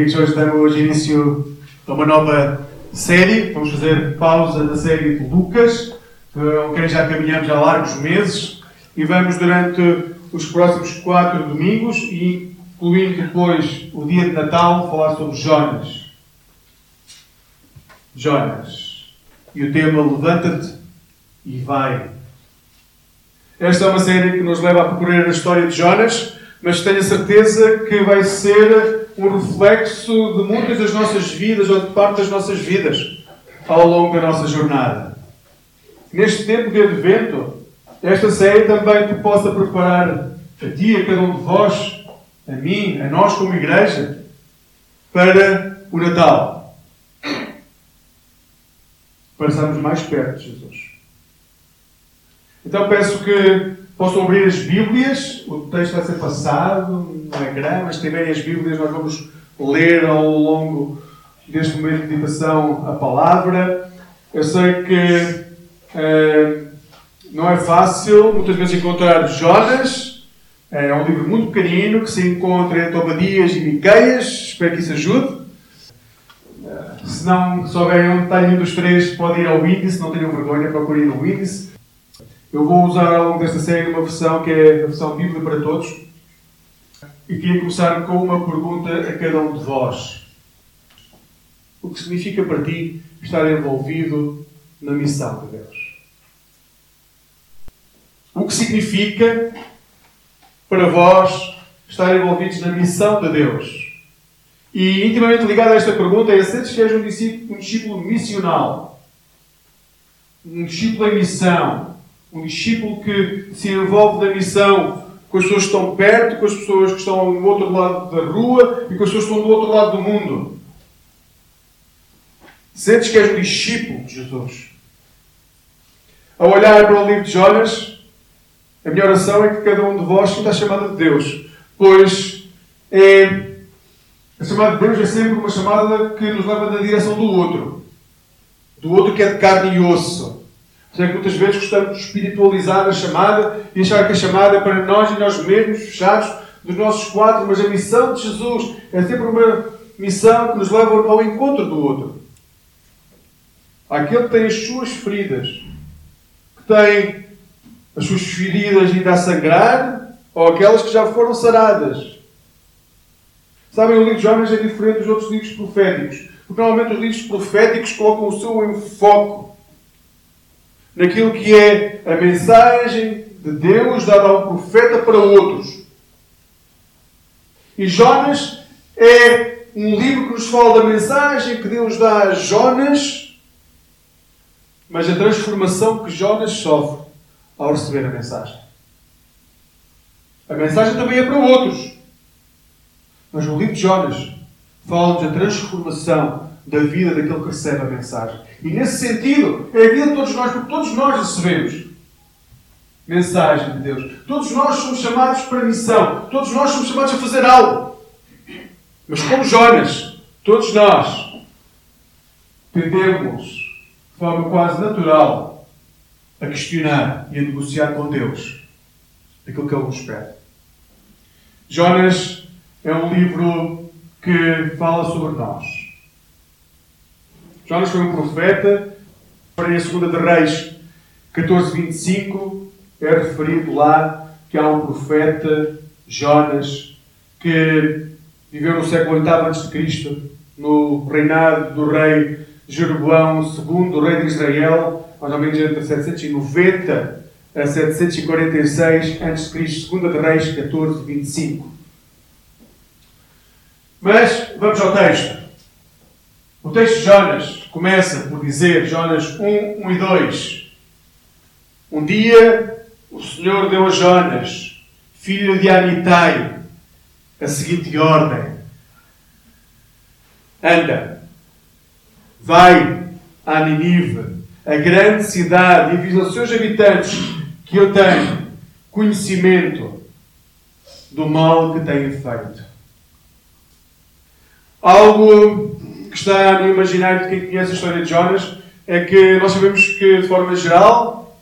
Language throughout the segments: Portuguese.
Quer dizer que hoje hoje início a uma nova série. Vamos fazer pausa da série de Lucas, com quem já caminhamos há largos meses, e vamos durante os próximos quatro domingos, e incluindo depois o dia de Natal, falar sobre Jonas. Jonas. E o tema Levanta-te e vai. Esta é uma série que nos leva a percorrer a história de Jonas, mas tenho a certeza que vai ser um reflexo de muitas das nossas vidas ou de parte das nossas vidas ao longo da nossa jornada. Neste tempo de advento, esta série também te possa preparar a ti, a cada um de vós, a mim, a nós como igreja, para o Natal. Para estarmos mais perto de Jesus. Então peço que possam abrir as Bíblias. O texto vai ser passado no ecrã, mas se tiverem as Bíblias, nós vamos ler ao longo deste momento de meditação a palavra. Eu sei que uh, não é fácil, muitas vezes, encontrar Jonas. É um livro muito pequenino que se encontra entre Obadias e Miqueias. Espero que isso ajude. Uh, se não souberem onde está nenhum dos três, podem ir ao índice. Não tenham vergonha, procurem no índice. Eu vou usar ao longo desta série uma versão que é a versão Bíblia para Todos. E queria começar com uma pergunta a cada um de vós. O que significa para ti estar envolvido na missão de Deus? O que significa para vós estar envolvidos na missão de Deus? E intimamente ligado a esta pergunta é: que és um discípulo, um discípulo missional? Um discípulo em missão? Um discípulo que se envolve na missão com as pessoas que estão perto, com as pessoas que estão do outro lado da rua e com as pessoas que estão do outro lado do mundo. Sentes que és um discípulo de Jesus. Ao olhar para o livro de Jonas, a minha oração é que cada um de vós sinta a chamada de Deus, pois é, a chamada de Deus é sempre uma chamada que nos leva na direção do outro, do outro que é de carne e osso. Sei que muitas vezes gostamos de espiritualizar a chamada e achar que a chamada é para nós e nós mesmos, fechados dos nossos quadros, mas a missão de Jesus é sempre uma missão que nos leva ao encontro do outro. Aquele que tem as suas feridas, que tem as suas feridas ainda a sangrar, ou aquelas que já foram saradas. Sabem, o livro de Jonas é diferente dos outros livros proféticos, porque normalmente os livros proféticos colocam o seu enfoque naquilo que é a mensagem de Deus dada ao profeta para outros. E Jonas é um livro que nos fala da mensagem que Deus dá a Jonas, mas a transformação que Jonas sofre ao receber a mensagem. A mensagem também é para outros. Mas o livro de Jonas fala-nos da transformação da vida daquele que recebe a mensagem. E nesse sentido, é a vida de todos nós, porque todos nós recebemos mensagem de Deus. Todos nós somos chamados para missão. Todos nós somos chamados a fazer algo. Mas como Jonas, todos nós tendemos, de forma quase natural, a questionar e a negociar com Deus aquilo que Ele nos pede. Jonas é um livro que fala sobre nós. Jonas foi um profeta. Para a segunda de Reis 14.25 é referido lá que há um profeta, Jonas, que viveu no século VIII a.C., no reinado do rei Jeroboão II, rei de Israel, mais ou menos entre 790 a 746 a.C., segunda de Reis 14, 25. Mas vamos ao texto. O texto de Jonas começa por dizer, Jonas 1, 1 e 2. Um dia o Senhor deu a Jonas, filho de Amitai, a seguinte ordem: Anda, vai a Ninive, a grande cidade, e avisa aos seus habitantes que eu tenho conhecimento do mal que têm feito. Algo que está no imaginário de quem conhece a história de Jonas é que nós sabemos que, de forma geral,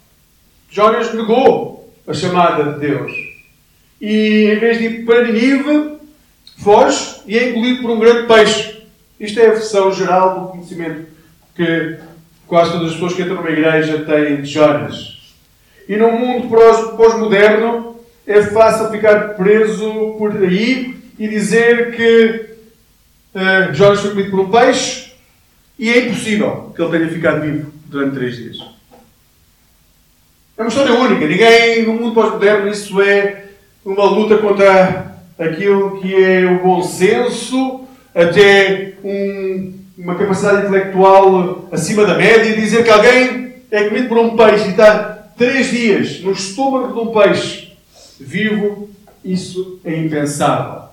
Jonas negou a chamada de Deus. E em vez de ir para Ninive, foge e é engolido por um grande peixe. Isto é a versão geral do conhecimento que quase todas as pessoas que entram numa igreja têm de Jonas. E num mundo pós-moderno é fácil ficar preso por aí e dizer que uh, Jonas foi comido por um peixe e é impossível que ele tenha ficado vivo durante três dias. É uma história única. Ninguém no mundo pós-moderno isso é uma luta contra aquilo que é o bom senso, até um, uma capacidade intelectual acima da média, dizer que alguém é comido por um peixe e está três dias no estômago de um peixe vivo, isso é impensável.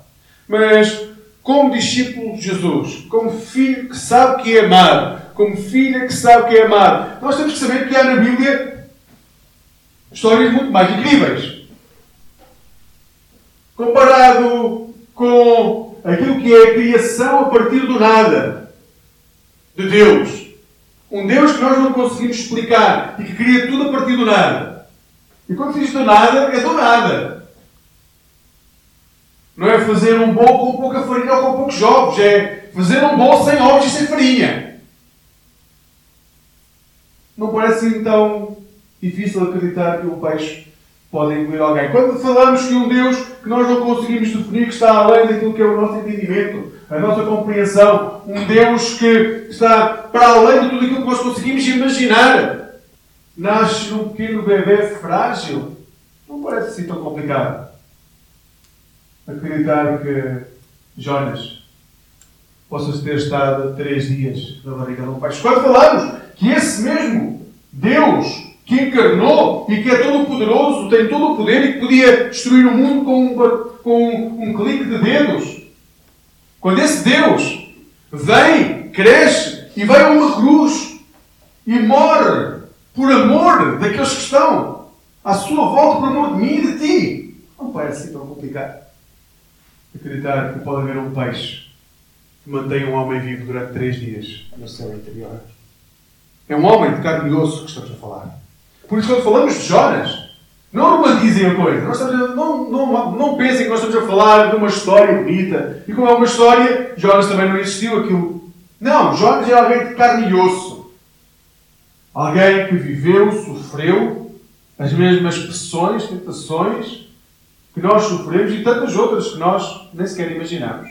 Mas, como discípulo de Jesus, como filho que sabe que é amado, como filha que sabe que é amado, nós temos que saber que há na Bíblia histórias muito mais incríveis. Comparado com aquilo que é a criação a partir do nada de Deus. Um Deus que nós não conseguimos explicar e que cria tudo a partir do nada. E quando se diz do nada, é do nada. Não é fazer um bolo com pouca farinha ou com poucos ovos. É fazer um bolo sem ovos e sem farinha. Não parece então difícil acreditar que o peixe pode engolir alguém. Quando falamos que um Deus que nós não conseguimos definir, que está além daquilo que é o nosso entendimento, a nossa compreensão, um Deus que está para além de tudo aquilo que nós conseguimos imaginar, nasce num pequeno bebê frágil, não parece assim tão complicado. Acreditar que Jonas possa ter estado três dias na barriga de um peixe. Quando falamos que esse mesmo Deus que encarnou e que é todo poderoso, tem todo o poder e que podia destruir o mundo com um, com um clique de dedos. Quando esse Deus vem, cresce e vai a uma cruz e morre por amor daqueles que estão à sua volta, por amor de mim e de ti, não parece assim tão complicado acreditar que pode haver um peixe que mantém um homem vivo durante três dias no céu interior. É um homem de carne e osso que estamos a falar. Por isso, quando falamos de Jonas, não romantizem a coisa. Nós estamos a, não, não, não pensem que nós estamos a falar de uma história bonita. E como é uma história, Jonas também não existiu aquilo. Não, Jonas é alguém de carne e osso. Alguém que viveu, sofreu as mesmas pressões, tentações que nós sofremos e tantas outras que nós nem sequer imaginamos.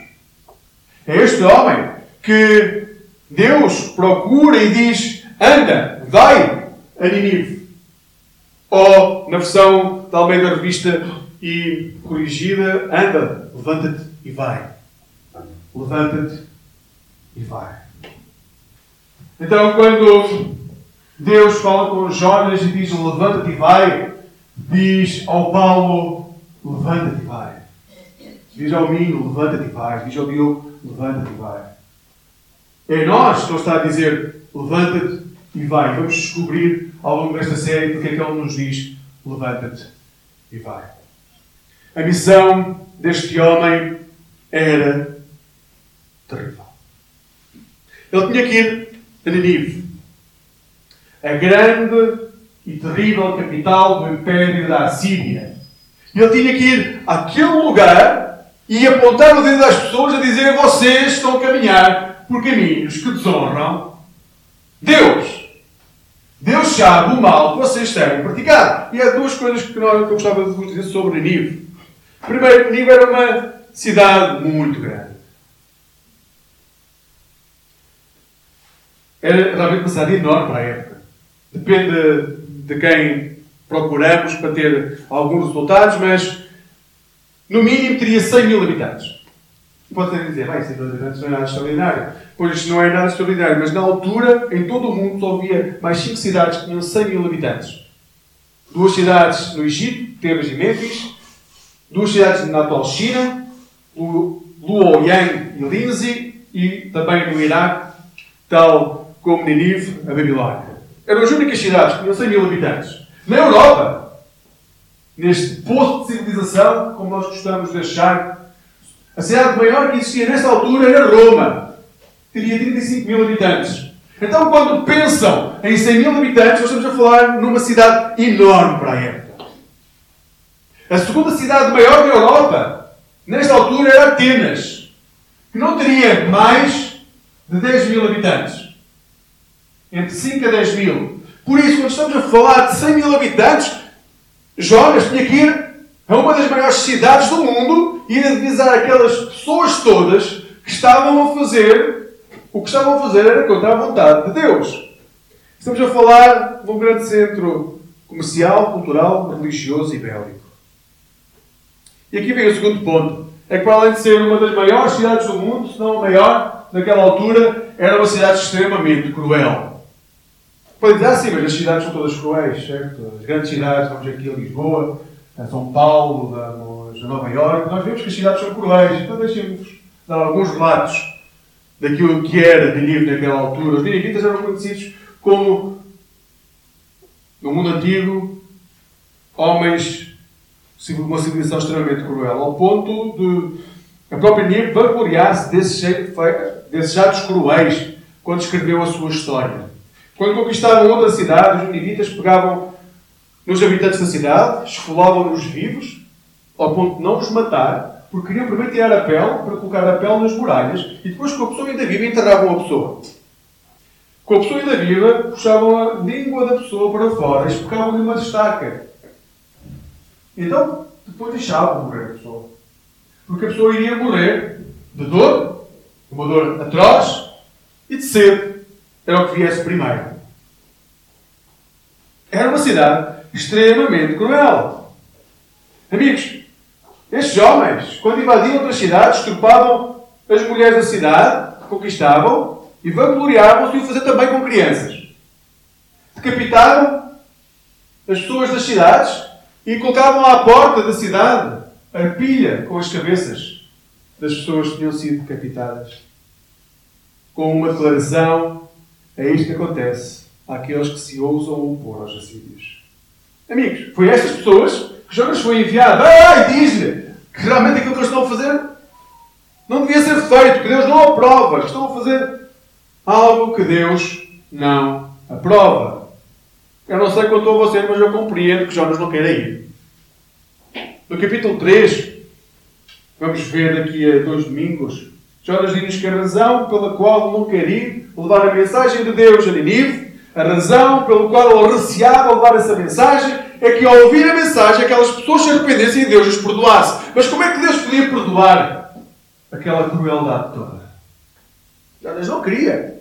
É este homem que Deus procura e diz: anda, vai a Ninive. Ou, na versão da Almeida Revista e corrigida, anda, levanta-te e vai. Levanta-te e vai. Então, quando Deus fala com Jonas e diz levanta-te e vai, diz ao Paulo levanta-te e vai. Diz ao Minho levanta-te e vai. Diz ao Diogo levanta-te e vai. É nós que ele está a dizer levanta-te e vai. Vamos descobrir ao longo desta série porque é que ele nos diz: levanta-te e vai. A missão deste homem era terrível. Ele tinha que ir a Ninive, a grande e terrível capital do Império da Assíria. Ele tinha que ir àquele lugar e apontar o dedo às pessoas a dizer: vocês estão a caminhar por caminhos que desonram Deus. Deus sabe o mal que vocês têm praticado. E há duas coisas que, nós, eu gostava de vos dizer sobre Nínive. Primeiro, Nínive era uma cidade muito grande. Era realmente uma cidade enorme para a época. Depende de quem procuramos para ter alguns resultados, mas no mínimo teria 100 mil habitantes. Pode ter dizer, vai, 100 mil habitantes não é nada extraordinário. Pois não é nada extraordinário, mas na altura, em todo o mundo, só havia mais cinco cidades que tinham 100 mil habitantes. Duas cidades no Egito, Tebas e Mênfis. Duas cidades na atual China, Luoyang e Lindsay. E também no Iraque, tal como Ninive, a Babilónia. Eram as únicas cidades que tinham 100 mil habitantes. Na Europa, neste posto de civilização, como nós gostamos de achar, a cidade maior que existia nesta altura era Roma teria 35 mil habitantes. Então, quando pensam em 100 mil habitantes, nós estamos a falar numa cidade enorme para a época. A segunda cidade maior da Europa nesta altura era Atenas, que não teria mais de 10 mil habitantes. Entre 5 a 10 mil. Por isso, quando estamos a falar de 100 mil habitantes, Jonas tinha que ir a uma das maiores cidades do mundo e avisar aquelas pessoas todas que estavam a fazer o que estavam a fazer era contra a vontade de Deus. Estamos a falar de um grande centro comercial, cultural, religioso e bélico. E aqui vem o segundo ponto. É que para além de ser uma das maiores cidades do mundo, se não a maior, naquela altura, era uma cidade extremamente cruel. Pode dizer assim, mas as cidades são todas cruéis, certo? As grandes cidades, vamos aqui a Lisboa, a São Paulo, a Nova Iorque, nós vemos que as cidades são cruéis. Então deixem-vos dar alguns relatos daquilo que era Nínive naquela altura. Os ninivitas eram conhecidos como, no mundo antigo, homens de uma civilização extremamente cruel, ao ponto de a própria Nínive vangloriar-se desses, desses atos cruéis quando escreveu a sua história. Quando conquistavam outra cidade, os ninivitas pegavam nos habitantes da cidade, esfolavam-nos vivos, ao ponto de não os matar, porque queriam primeiro tirar a pele para colocar a pele nas muralhas e depois, com a pessoa ainda viva, enterravam a pessoa. Com a pessoa ainda viva, puxavam a língua da pessoa para fora e especavam-lhe uma estaca. Então, depois deixavam morrer a pessoa. Porque a pessoa iria morrer de dor, uma dor atroz e de sede. Era o que viesse primeiro. Era uma cidade extremamente cruel. Amigos, estes homens, quando invadiam outras cidades, estrupavam as mulheres da cidade, conquistavam, e vangloriavam-se e o fazer também com crianças. Decapitavam as pessoas das cidades e colocavam à porta da cidade a pilha com as cabeças das pessoas que tinham sido decapitadas. Com uma declaração, é isto que acontece àqueles que se ousam opor aos assírios. Amigos, foi estas pessoas que Jonas foi enviado. Ai, diz-lhe que realmente aquilo que eles estão a fazer não devia ser feito, que Deus não aprova. Estão a fazer algo que Deus não aprova. Eu não sei quanto a vocês, mas eu compreendo que Jonas não queira ir. No capítulo 3, vamos ver daqui a dois domingos, Jonas diz-nos que a razão pela qual não quer ir levar a mensagem de Deus a Ninive, a razão pela qual ele receava levar essa mensagem, é que ao ouvir a mensagem aquelas pessoas se arrependessem e Deus os perdoasse. Mas como é que Deus podia perdoar aquela crueldade toda? Jonas não queria.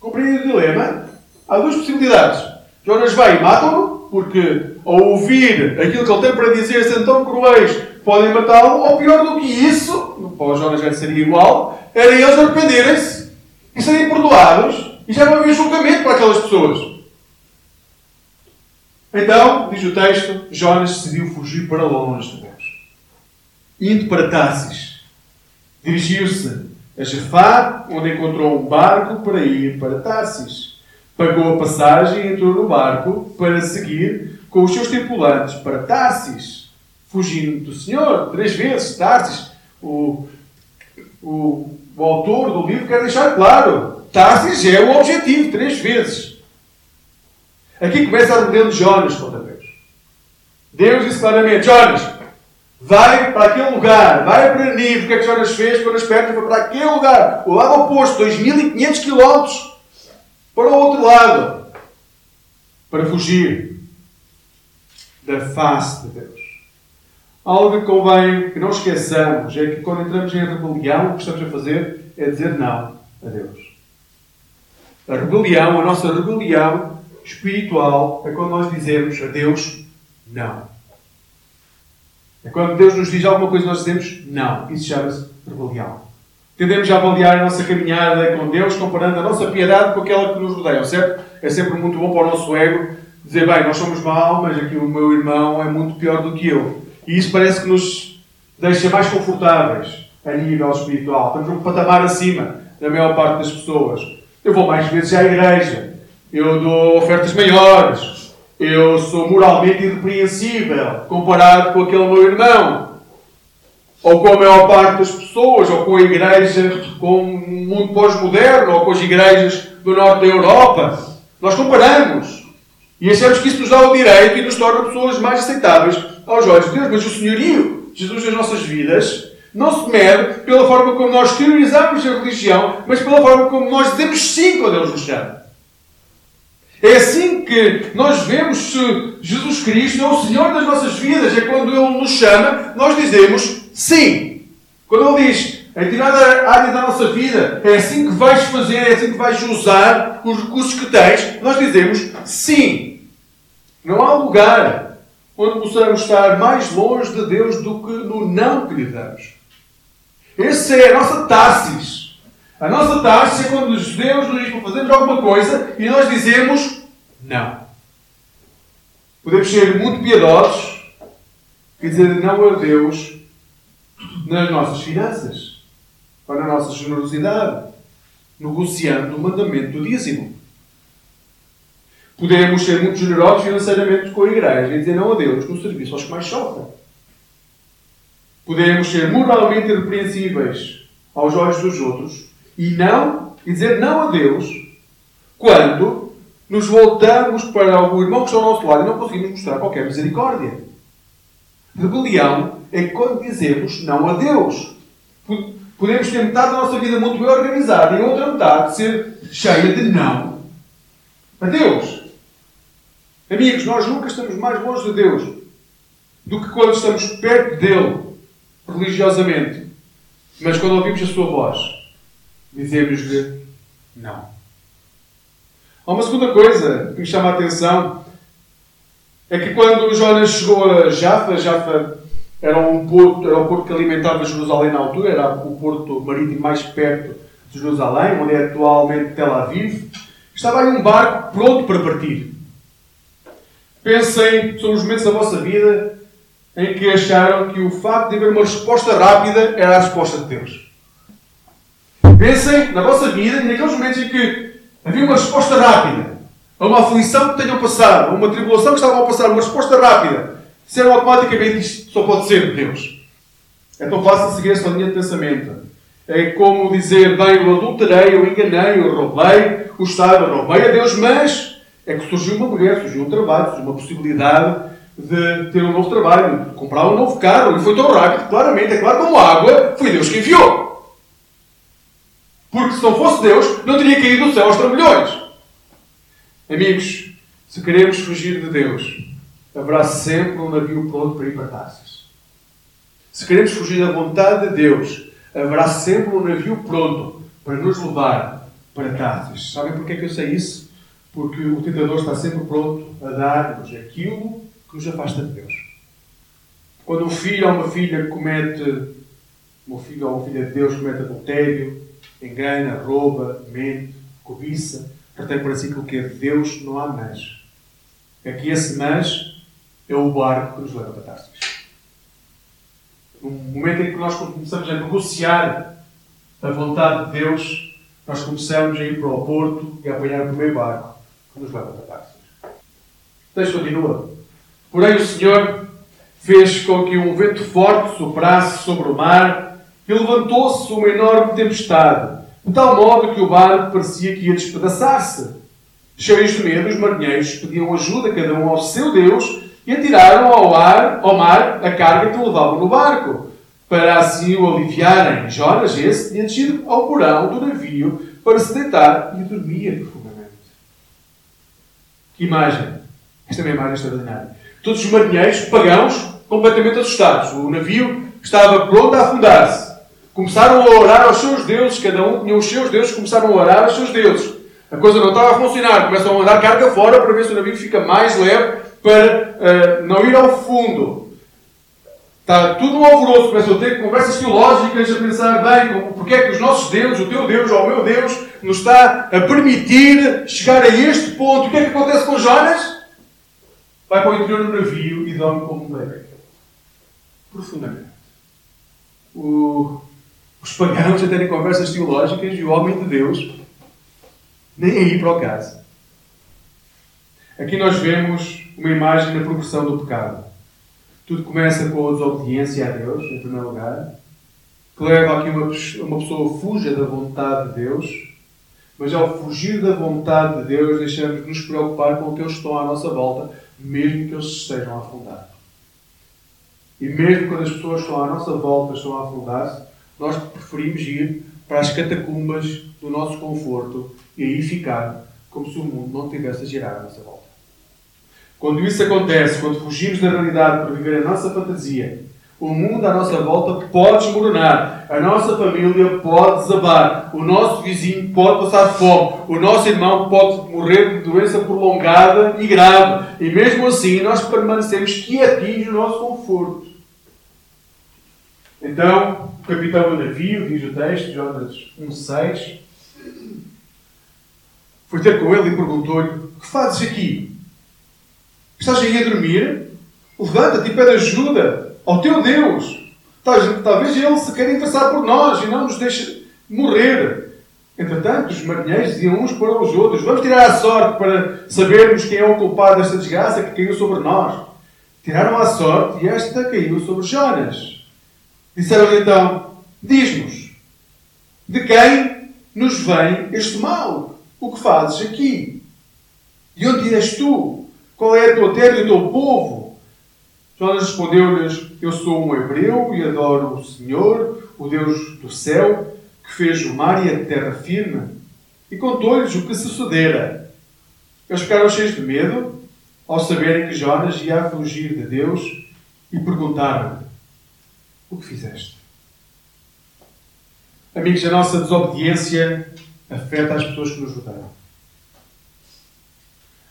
Compreende o dilema? Há duas possibilidades. Jonas vai e mata-o, porque ao ouvir aquilo que ele tem para dizer, sendo tão cruéis, podem matá-lo, ou pior do que isso, para o Jonas já seria igual, era eles arrependerem-se e serem perdoados e já não havia julgamento para aquelas pessoas. Então, diz o texto, Jonas decidiu fugir para longe de Deus. Indo para Tarsis, dirigiu-se a Jafá, onde encontrou um barco para ir para Tarsis. Pagou a passagem e entrou no barco para seguir com os seus tripulantes para Tarsis, fugindo do Senhor. Três vezes, Tarsis. O, o, o autor do livro quer deixar claro: Tarsis é o objetivo, três vezes. Aqui começa a rebelião de Jonas contra Deus. Deus disse claramente: Jonas, vai para aquele lugar, vai para Nível. O que é que Jonas fez? Quando esperto foi para aquele lugar, o lado oposto, 2.500 quilómetros para o outro lado, para fugir da face de Deus. Algo que convém que não esqueçamos é que quando entramos em rebelião, o que estamos a fazer é dizer não a Deus. A rebelião, a nossa rebelião, espiritual é quando nós dizemos a Deus não. É quando Deus nos diz alguma coisa e nós dizemos não. Isso chama-se rebelião. Tendemos a avaliar a nossa caminhada com Deus comparando a nossa piedade com aquela que nos rodeia, certo? É sempre muito bom para o nosso ego dizer, bem, nós somos mal, mas aqui o meu irmão é muito pior do que eu. E isso parece que nos deixa mais confortáveis a nível espiritual. Estamos um patamar acima da maior parte das pessoas. Eu vou mais vezes à igreja eu dou ofertas maiores, eu sou moralmente irrepreensível comparado com aquele meu irmão, ou com a maior parte das pessoas, ou com a igreja, com o mundo pós-moderno, ou com as igrejas do norte da Europa. Nós comparamos e achamos que isso nos dá o direito e nos torna pessoas mais aceitáveis aos olhos de Deus, mas o senhorio Jesus nas nossas vidas não se mede pela forma como nós teorizamos a religião, mas pela forma como nós dizemos sim quando Deus nos chama. É assim que nós vemos se Jesus Cristo é o Senhor das nossas vidas. É quando Ele nos chama, nós dizemos sim. Quando Ele diz, em tirada área da nossa vida, é assim que vais fazer, é assim que vais usar os recursos que tens, nós dizemos sim. Não há lugar onde possamos estar mais longe de Deus do que no não que lhe damos. Essa é a nossa Tarsis. A nossa Tarsis é quando Deus nos diz para fazermos alguma coisa e nós dizemos não. Podemos ser muito piedosos e dizer não a Deus nas nossas finanças, ou na nossa generosidade, negociando o mandamento do dízimo. Podemos ser muito generosos financeiramente com a igreja e dizer não a Deus no serviço aos que mais sofrem. Podemos ser moralmente irrepreensíveis aos olhos dos outros e não e dizer não a Deus quando nos voltamos para o irmão que está ao nosso lado e não conseguimos mostrar qualquer misericórdia. Rebelião é quando dizemos não a Deus. Podemos ter metade da nossa vida muito bem organizada e outra metade ser cheia de não a Deus. Amigos, nós nunca estamos mais longe de Deus do que quando estamos perto dele, religiosamente. Mas quando ouvimos a sua voz, dizemos-lhe não. Há uma segunda coisa que me chama a atenção. É que quando Jonas chegou a Jaffa, Jaffa era um porto, era o porto que alimentava Jerusalém na altura, era o porto marítimo mais perto de Jerusalém, onde é atualmente Tel Aviv. Estava aí um barco pronto para partir. Pensem sobre os momentos da vossa vida em que acharam que o facto de haver uma resposta rápida era a resposta de Deus. Pensem na vossa vida e naqueles momentos em que havia uma resposta rápida a uma aflição que tenham passado, a uma tribulação que estavam a passar, uma resposta rápida. Disseram automaticamente isto só pode ser de Deus. É tão fácil seguir esta linha de pensamento. É como dizer, bem, eu adulterei, eu enganei, eu roubei, eu roubei a Deus, mas é que surgiu uma mulher, surgiu um trabalho, surgiu uma possibilidade de ter um novo trabalho, de comprar um novo carro. E foi tão rápido, claramente, é claro como água, foi Deus que enviou. Porque se não fosse Deus, não teria caído do céu aos trambolhões. Amigos, se queremos fugir de Deus, haverá sempre um navio pronto para ir para Tarsis. Se queremos fugir da vontade de Deus, haverá sempre um navio pronto para nos levar para Tarsis. Sabem porquê é que eu sei isso? Porque o tentador está sempre pronto a dar-nos aquilo que nos afasta de Deus. Quando um filho ou uma filha comete, uma filha ou uma filha de Deus comete adultério, engana, rouba, mente, cobiça, retém para si aquilo que é de Deus, não há mais. É que esse mas é o barco que nos leva para Tarsis. No momento em que nós começamos a negociar a vontade de Deus, nós começamos a ir para o porto e a apanhar o primeiro barco que nos leva para Tarsis. O texto continua. Porém, o Senhor fez com que um vento forte soprasse sobre o mar e levantou-se uma enorme tempestade, de tal modo que o barco parecia que ia despedaçar-se. Cheios de medo, os marinheiros pediam ajuda, cada um ao seu Deus, e atiraram ao, ar, ao mar a carga que levavam no barco, para assim o aliviarem. Jonas, esse, tinha descido ao porão do navio para se deitar e dormia. Que imagem! Esta é uma imagem extraordinária. Todos os marinheiros, pagãos, completamente assustados. O navio estava pronto a afundar-se. Começaram a orar aos seus deuses, cada um tinha os seus deuses, começaram a orar aos seus deuses. A coisa não estava a funcionar, começam a mandar carga fora para ver se o navio fica mais leve para uh, não ir ao fundo. Está tudo um alvoroço, começam a ter conversas teológicas, a pensar, bem, porque é que os nossos deuses, o teu Deus ou o meu Deus, nos está a permitir chegar a este ponto. O que é que acontece com Jonas? Vai para o interior do navio e dorme como um bebê. Profundamente. O, os pagãos a terem conversas teológicas e o homem de Deus nem aí para o caso. Aqui nós vemos uma imagem da progressão do pecado. Tudo começa com a desobediência a Deus, em primeiro lugar, que leva a que uma pessoa fuja da vontade de Deus, mas ao fugir da vontade de Deus, deixamos de nos preocupar com aqueles que estão à nossa volta, mesmo que eles estejam a afundar. E mesmo quando as pessoas estão à nossa volta, estão a afundar-se, nós preferimos ir para as catacumbas do nosso conforto e aí ficar como se o mundo não tivesse a girar à nossa volta. Quando isso acontece, quando fugimos da realidade para viver a nossa fantasia, o mundo à nossa volta pode desmoronar, a nossa família pode desabar, o nosso vizinho pode passar fome, o nosso irmão pode morrer de doença prolongada e grave, e mesmo assim nós permanecemos quietinhos no nosso conforto. Então, o capitão do navio, diz o texto, Jonas 1,6, foi ter com ele e perguntou-lhe: O que fazes aqui? Estás aí a dormir? Levanta-te e pede ajuda ao teu Deus. Talvez ele se queira interessar por nós e não nos deixe morrer. Entretanto, os marinheiros diziam uns para os outros: Vamos tirar a sorte para sabermos quem é o culpado desta desgraça que caiu sobre nós. Tiraram a sorte e esta caiu sobre Jonas. Disseram-lhe então: Diz-nos, de quem nos vem este mal? O que fazes aqui? De onde és tu? Qual é a tua terra e o teu povo? Jonas respondeu-lhes: Eu sou um hebreu e adoro o Senhor, o Deus do céu, que fez o mar e a terra firme. E contou-lhes o que sucedera. Eles ficaram cheios de medo ao saberem que Jonas ia fugir de Deus e perguntaram-lhe: O que fizeste? Amigos, a nossa desobediência afeta as pessoas que nos rodeiam.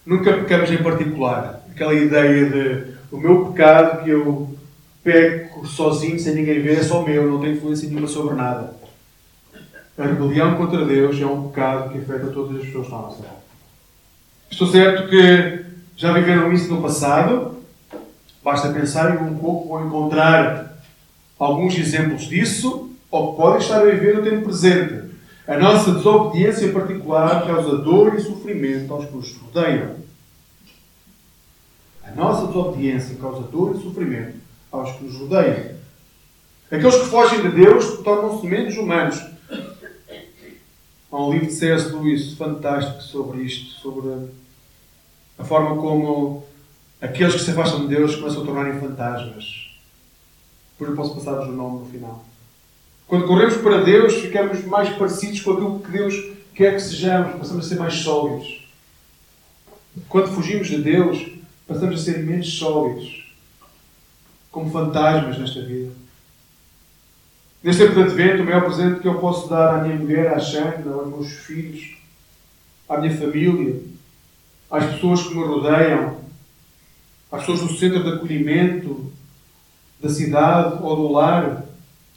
Nunca pecamos em particular. Aquela ideia de o meu pecado que eu peco sozinho, sem ninguém ver, é só meu, não tem influência nenhuma sobre nada. A rebelião contra Deus é um pecado que afeta todas as pessoas na nossa vida. Estou certo que já viveram isso no passado. Basta pensar um pouco ou encontrar alguns exemplos disso, ou podem estar a viver no tempo presente. A nossa desobediência particular causa dor e sofrimento aos que nos rodeiam. A nossa desobediência causa dor e sofrimento aos que nos rodeiam. Aqueles que fogem de Deus tornam-se menos humanos. Há um livro de C.S. Lewis fantástico sobre isto, sobre a forma como aqueles que se afastam de Deus começam a tornarem fantasmas. Depois eu posso passar-vos o nome no final. Quando corremos para Deus, ficamos mais parecidos com aquilo que Deus quer que sejamos, passamos a ser mais sólidos. Quando fugimos de Deus, passamos a ser menos sólidos, como fantasmas nesta vida. Neste tempo de advento, o maior presente que eu posso dar à minha mulher, à Xana, aos meus filhos, à minha família, às pessoas que me rodeiam, às pessoas no centro de acolhimento da cidade ou do lar,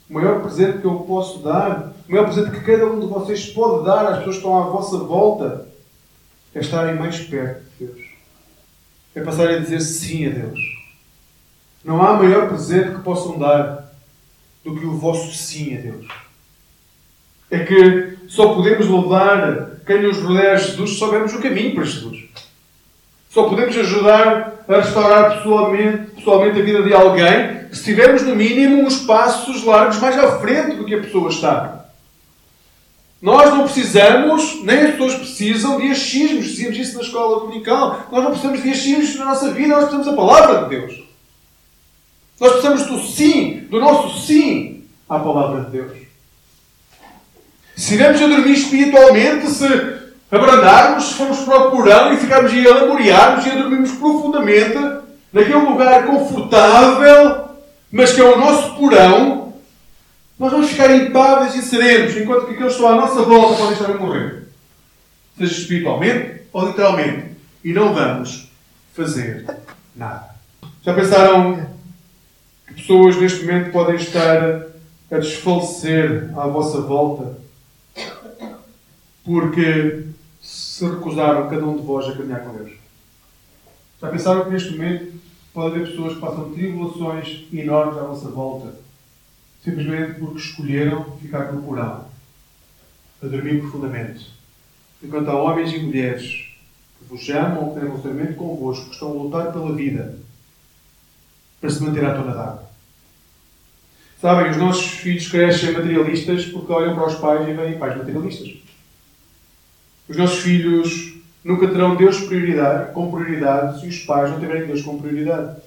o maior presente que eu posso dar, o maior presente que cada um de vocês pode dar às pessoas que estão à vossa volta, é estarem mais perto de Deus. É passarem a dizer sim a Deus. Não há maior presente que possam dar do que o vosso sim a Deus. É que só podemos levar quem nos rodeia Jesus se soubermos o caminho para Jesus. Só podemos ajudar a restaurar pessoalmente, pessoalmente a vida de alguém se tivermos, no mínimo, uns passos largos mais à frente do que a pessoa está. Nós não precisamos, nem as pessoas precisam de achismos. Dizíamos isso na escola dominical. Nós não precisamos de achismos na nossa vida, nós precisamos da palavra de Deus. Nós precisamos do sim, do nosso sim à palavra de Deus. Se estivermos a dormir espiritualmente, se abrandarmos, se formos para o porão e ficarmos a lamuriarmos e a dormirmos profundamente, naquele lugar confortável, mas que é o nosso porão, nós vamos ficar impáveis e serenos, enquanto que aqueles que estão à nossa volta podem estar a morrer. Seja espiritualmente ou literalmente. E não vamos fazer nada. Já pensaram que pessoas neste momento podem estar a desfalecer à vossa volta porque se recusaram cada um de vós a caminhar com Deus? Já pensaram que neste momento pode haver pessoas que passam tribulações enormes à nossa volta, simplesmente porque escolheram ficar no porão, a dormir profundamente. Enquanto há homens e mulheres que vos amam ou que têm relacionamento convosco, que estão a lutar pela vida para se manter à tona d'água. Sabem, os nossos filhos crescem materialistas porque olham para os pais e veem pais materialistas. Os nossos filhos Nunca terão Deus prioridade, com prioridade se os pais não tiverem Deus como prioridade.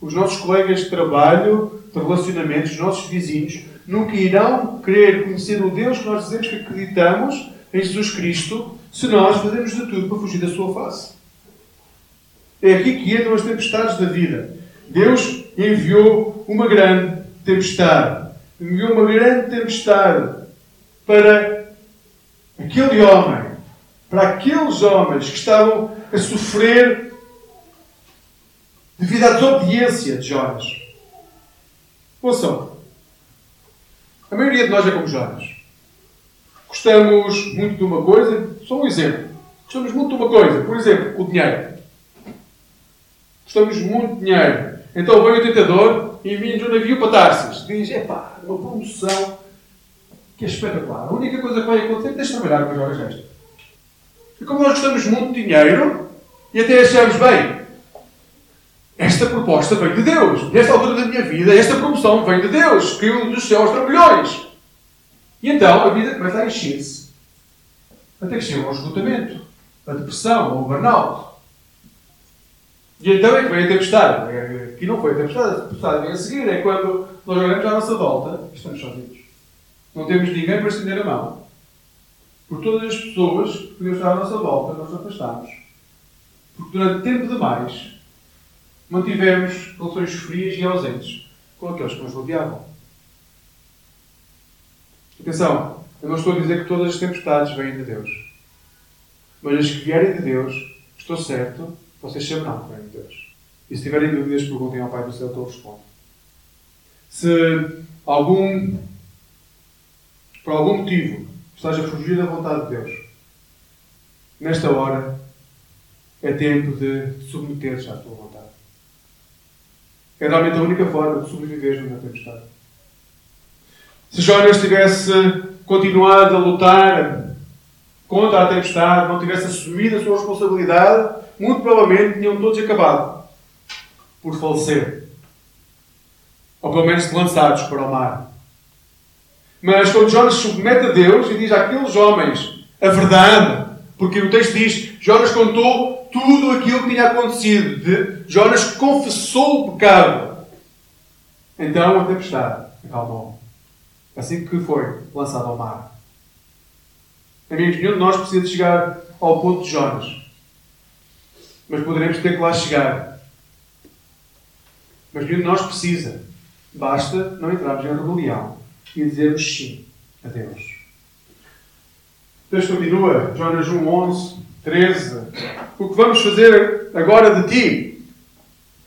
Os nossos colegas de trabalho, de relacionamentos, os nossos vizinhos, nunca irão querer conhecer o Deus que nós dizemos que acreditamos em Jesus Cristo se nós fazemos de tudo para fugir da sua face. É aqui que entram as tempestades da vida. Deus enviou uma grande tempestade. Enviou uma grande tempestade para aquele homem, para aqueles homens que estavam a sofrer devido à desobediência de Jonas. Ouçam, a maioria de nós é como Jonas. Gostamos muito de uma coisa, só um exemplo. Gostamos muito de uma coisa, por exemplo, o dinheiro. Gostamos muito de dinheiro. Então vem o tentador e envia-nos um navio para Tarsis. Diz: epá, uma promoção que é espetacular. A única coisa que vai acontecer é que tens de trabalhar com as horas extras. E como nós gostamos muito de dinheiro e até achamos, bem, esta proposta vem de Deus. Nesta altura da minha vida, esta promoção vem de Deus. Caiu dos céus trambolhões. E então a vida começa a encher-se. Até que chega ao esgotamento, a depressão, ou o burnout. E então é que vem a tempestade. Aqui não foi a tempestade, a tempestade vem a seguir. É quando nós olhamos à nossa volta estamos sozinhos. Não temos ninguém para estender a mão. Por todas as pessoas que podiam estar à nossa volta, nós afastámos. Porque durante tempo demais mantivemos relações frias e ausentes com aqueles que nos rodeavam. Atenção, eu não estou a dizer que todas as tempestades vêm de Deus. Mas as que vierem de Deus, estou certo, vocês saberão que vêm de Deus. E se tiverem dúvidas, perguntem ao Pai do Céu que eu respondo. Se algum, por algum motivo, estás a fugir da vontade de Deus, nesta hora é tempo de te submeteres à tua vontade. É realmente a única forma de sobreviver numa tempestade. Se Jonas tivesse continuado a lutar contra a tempestade, não tivesse assumido a sua responsabilidade, muito provavelmente tinham todos acabado por falecer. Ou pelo menos lançados para o mar. Mas quando Jonas submete a Deus e diz àqueles homens a verdade, porque o texto diz: Jonas contou tudo aquilo que tinha acontecido. De, Jonas confessou o pecado. Então a tempestade acalmou. Assim que foi lançado ao mar. Amigos, nenhum de nós precisa de chegar ao ponto de Jonas. Mas poderemos ter que lá chegar. Mas nenhum de nós precisa. Basta não entrarmos em rebelião e dizermos sim a Deus. O texto continua, Jonas 1, 11, 13. O que vamos fazer agora de ti?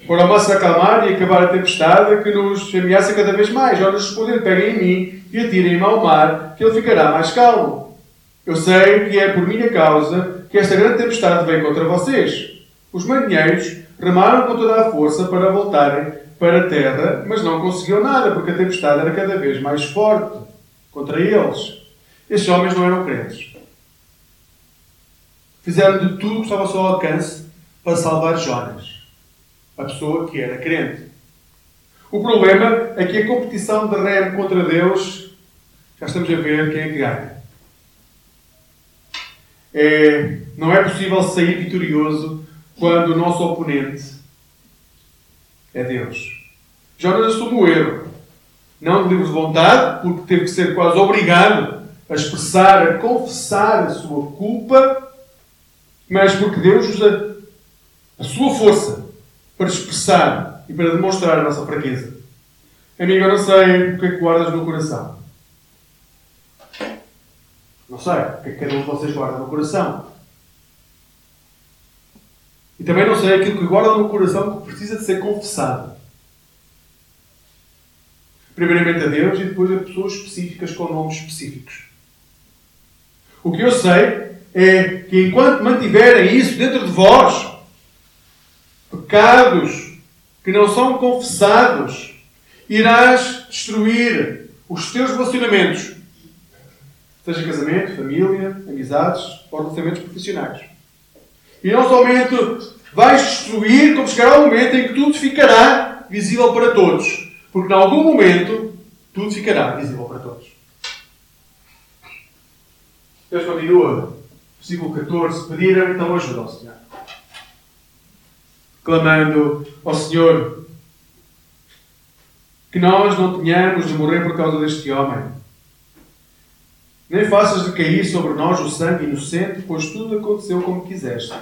Para a se acalmar e acabar a tempestade que nos ameaça cada vez mais. Jonas respondeu: Peguem em mim e atirem-me ao mar, que ele ficará mais calmo. Eu sei que é por minha causa que esta grande tempestade vem contra vocês. Os marinheiros remaram com toda a força para voltarem para a terra, mas não conseguiu nada, porque a tempestade era cada vez mais forte contra eles. Estes homens não eram crentes. Fizeram de tudo que estava ao seu alcance para salvar Jonas, a pessoa que era crente. O problema é que a competição de remo contra Deus, já estamos a ver quem é que ganha. É, não é possível sair vitorioso quando o nosso oponente é Deus. Jonas assume o erro. Não de livre vontade, porque teve que ser quase obrigado a expressar, a confessar a sua culpa, mas porque Deus usa a sua força para expressar e para demonstrar a nossa fraqueza. Amigo, eu não sei o que é que guardas no coração. Não sei o que é que cada um de vocês guarda no coração. E também não sei aquilo que guarda no coração que precisa de ser confessado. Primeiramente a Deus e depois a pessoas específicas com nomes específicos. O que eu sei é que enquanto mantiverem isso dentro de vós, pecados que não são confessados, irás destruir os teus relacionamentos. Seja casamento, família, amizades ou relacionamentos profissionais. E não somente vais destruir, como chegará o momento em que tudo ficará visível para todos. Porque em algum momento tudo ficará visível para todos. Deus continua, versículo 14: Pediram então ajuda ao Senhor, clamando ao Senhor que nós não tenhamos de morrer por causa deste homem. Nem faças de cair sobre nós o sangue inocente, pois tudo aconteceu como quiseste.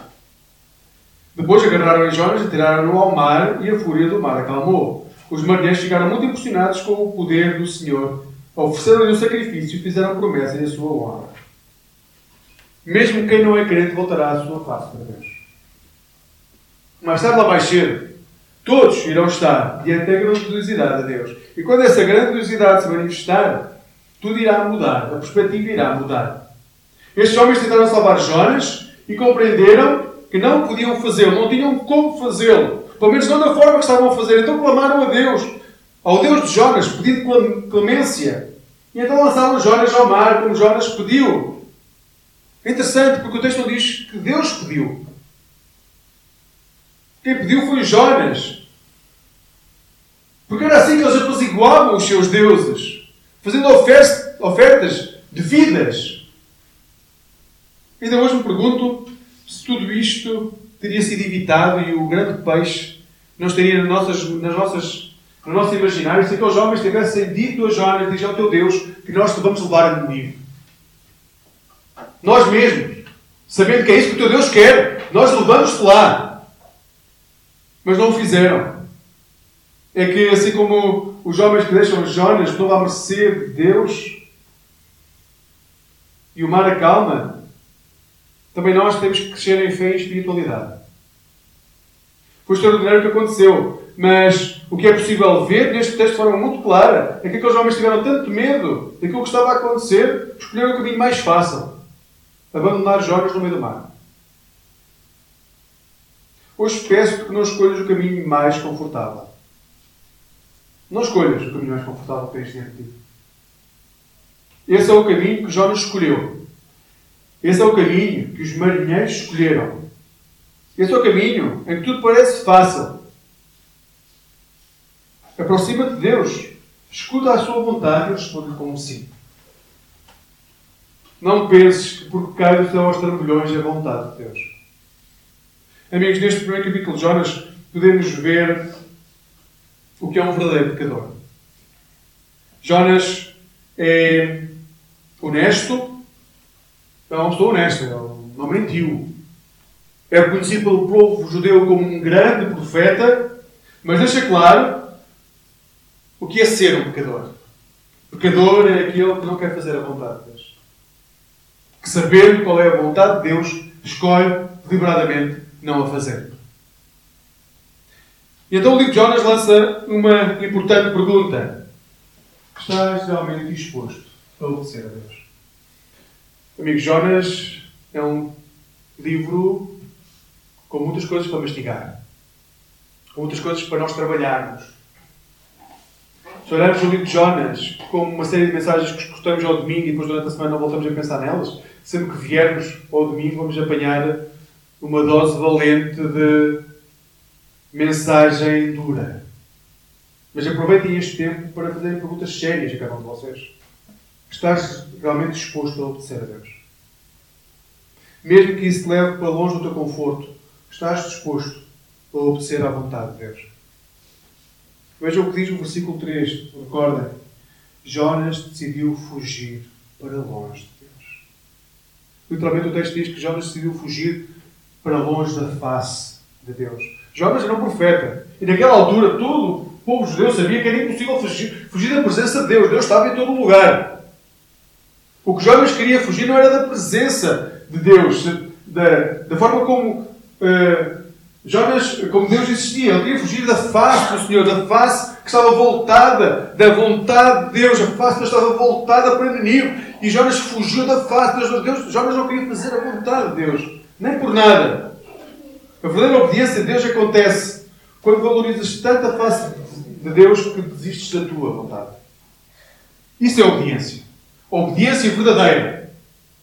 Depois agarraram em Jonas e tiraram-no ao mar, e a fúria do mar acalmou. Os marinheiros ficaram muito impressionados com o poder do Senhor. Ofereceram-lhe um sacrifício e fizeram promessa em sua honra. Mesmo quem não é crente voltará à sua face para Deus. Mais tarde lá mais cedo, todos irão estar diante da grandiosidade de Deus. E quando essa grandiosidade se manifestar, tudo irá mudar, a perspectiva irá mudar. Estes homens tentaram salvar Jonas e compreenderam que não podiam fazê-lo, não tinham como fazê-lo. Pelo menos não da forma que estavam a fazer. Então clamaram a Deus, ao Deus de Jonas, pedindo clemência. E então lançaram Jonas ao mar, como Jonas pediu. É interessante, porque o texto não diz que Deus pediu. Quem pediu foi Jonas. Porque era assim que eles apaziguavam os seus deuses, fazendo ofertas devidas. Ainda hoje me pergunto se tudo isto teria sido evitado e o grande peixe não estaria nas nossas, nas nossas, no nosso imaginário se aqueles homens tivessem dito a Jonas, diz ao teu Deus, que nós te vamos levar a Nínive. Nós mesmos, sabendo que é isso que o teu Deus quer, nós levamos-te lá. Mas não o fizeram. É que assim como os homens que deixam Jonas estão à mercê de Deus e o mar acalma, também nós temos que crescer em fé e espiritualidade. Foi extraordinário o que aconteceu. Mas o que é possível ver neste texto de forma muito clara é que aqueles homens tiveram tanto medo daquilo que estava a acontecer, escolheram o caminho mais fácil. Abandonar Jonas no meio do mar. Hoje peço que não escolhas o caminho mais confortável. Não escolhas o caminho mais confortável para este diante Esse é o caminho que Jonas escolheu. Esse é o caminho que os marinheiros escolheram. Esse é o caminho em que tudo parece fácil. Aproxima-te de Deus. Escuta a sua vontade e responde como sim. Não penses que porque cai do céu aos trambolhões é vontade de Deus. Amigos, neste primeiro capítulo de Jonas podemos ver o que é um verdadeiro pecador. Jonas é honesto, é uma pessoa honesta, não mentiu. É reconhecido pelo povo judeu como um grande profeta, mas deixa claro o que é ser um pecador. Pecador é aquele que não quer fazer a vontade de Deus. Que sabendo qual é a vontade de Deus, escolhe deliberadamente não a fazer. E então o livro de Jonas lança uma importante pergunta. Estás realmente disposto a obedecer a Deus? Amigo, Jonas é um livro com muitas coisas para mastigar, com muitas coisas para nós trabalharmos. Se olharmos o livro de Jonas como uma série de mensagens que escutamos ao domingo e depois durante a semana não voltamos a pensar nelas, sempre que viermos ao domingo vamos apanhar uma dose valente de mensagem dura. Mas aproveitem este tempo para fazerem perguntas sérias a cada um de vocês. Estás realmente disposto a obedecer a Deus? Mesmo que isso te leve para longe do teu conforto, estás disposto a obedecer à vontade de Deus? Vejam o que diz o versículo 3. Recordem. Jonas decidiu fugir para longe. Literalmente o texto diz que Jonas decidiu fugir para longe da face de Deus. Jonas era um profeta. E naquela altura todo o povo judeu sabia que era impossível fugir, fugir da presença de Deus. Deus estava em todo lugar. O que Jonas queria fugir não era da presença de Deus, da, da forma como uh, Jonas, como Deus existia. Ele queria fugir da face do Senhor, da face que estava voltada da vontade de Deus, a face que estava voltada para Nínive. E Jonas fugiu da face de Deus. Jonas não queria fazer a vontade de Deus, nem por nada. A verdadeira obediência a Deus acontece quando valorizas tanto a face de Deus que desistes da tua vontade. Isso é obediência. Obediência verdadeira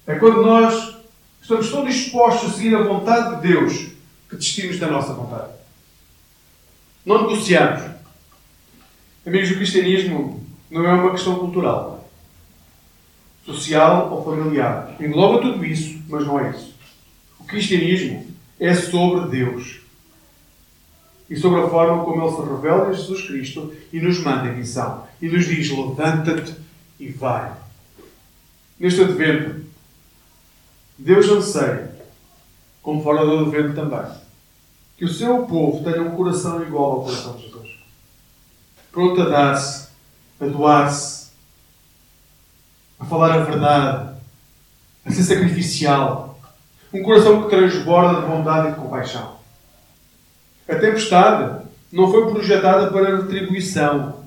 é quando nós estamos tão dispostos a seguir a vontade de Deus que desistimos da nossa vontade. Não negociamos. Amigos, o cristianismo não é uma questão cultural, social ou familiar. Engloba tudo isso, mas não é isso. O cristianismo é sobre Deus. e sobre a forma como Ele se revela em Jesus Cristo e nos manda em missão. E nos diz: levanta-te e vai. Neste advento, Deus anseia, como fora do advento também, que o seu povo tenha um coração igual ao coração de Jesus. Pronto a dar-se, a doar-se, a falar a verdade, a ser sacrificial. Um coração que transborda de bondade e de compaixão. A tempestade não foi projetada para retribuição.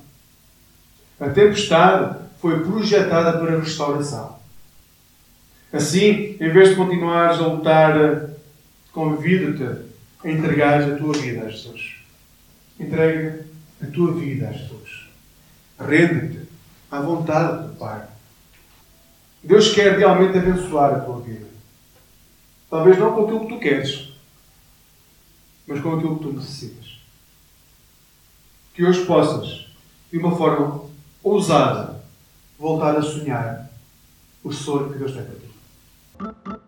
A tempestade foi projetada para restauração. Assim, em vez de continuares a lutar, convido-te a entregares a tua vida a Jesus. Entrega a tua vida a Jesus. Rende-te à vontade do Pai. Deus quer realmente abençoar a tua vida. Talvez não com aquilo que tu queres, mas com aquilo que tu necessitas. Que hoje possas, de uma forma ousada, voltar a sonhar o sonho que Deus tem para ti.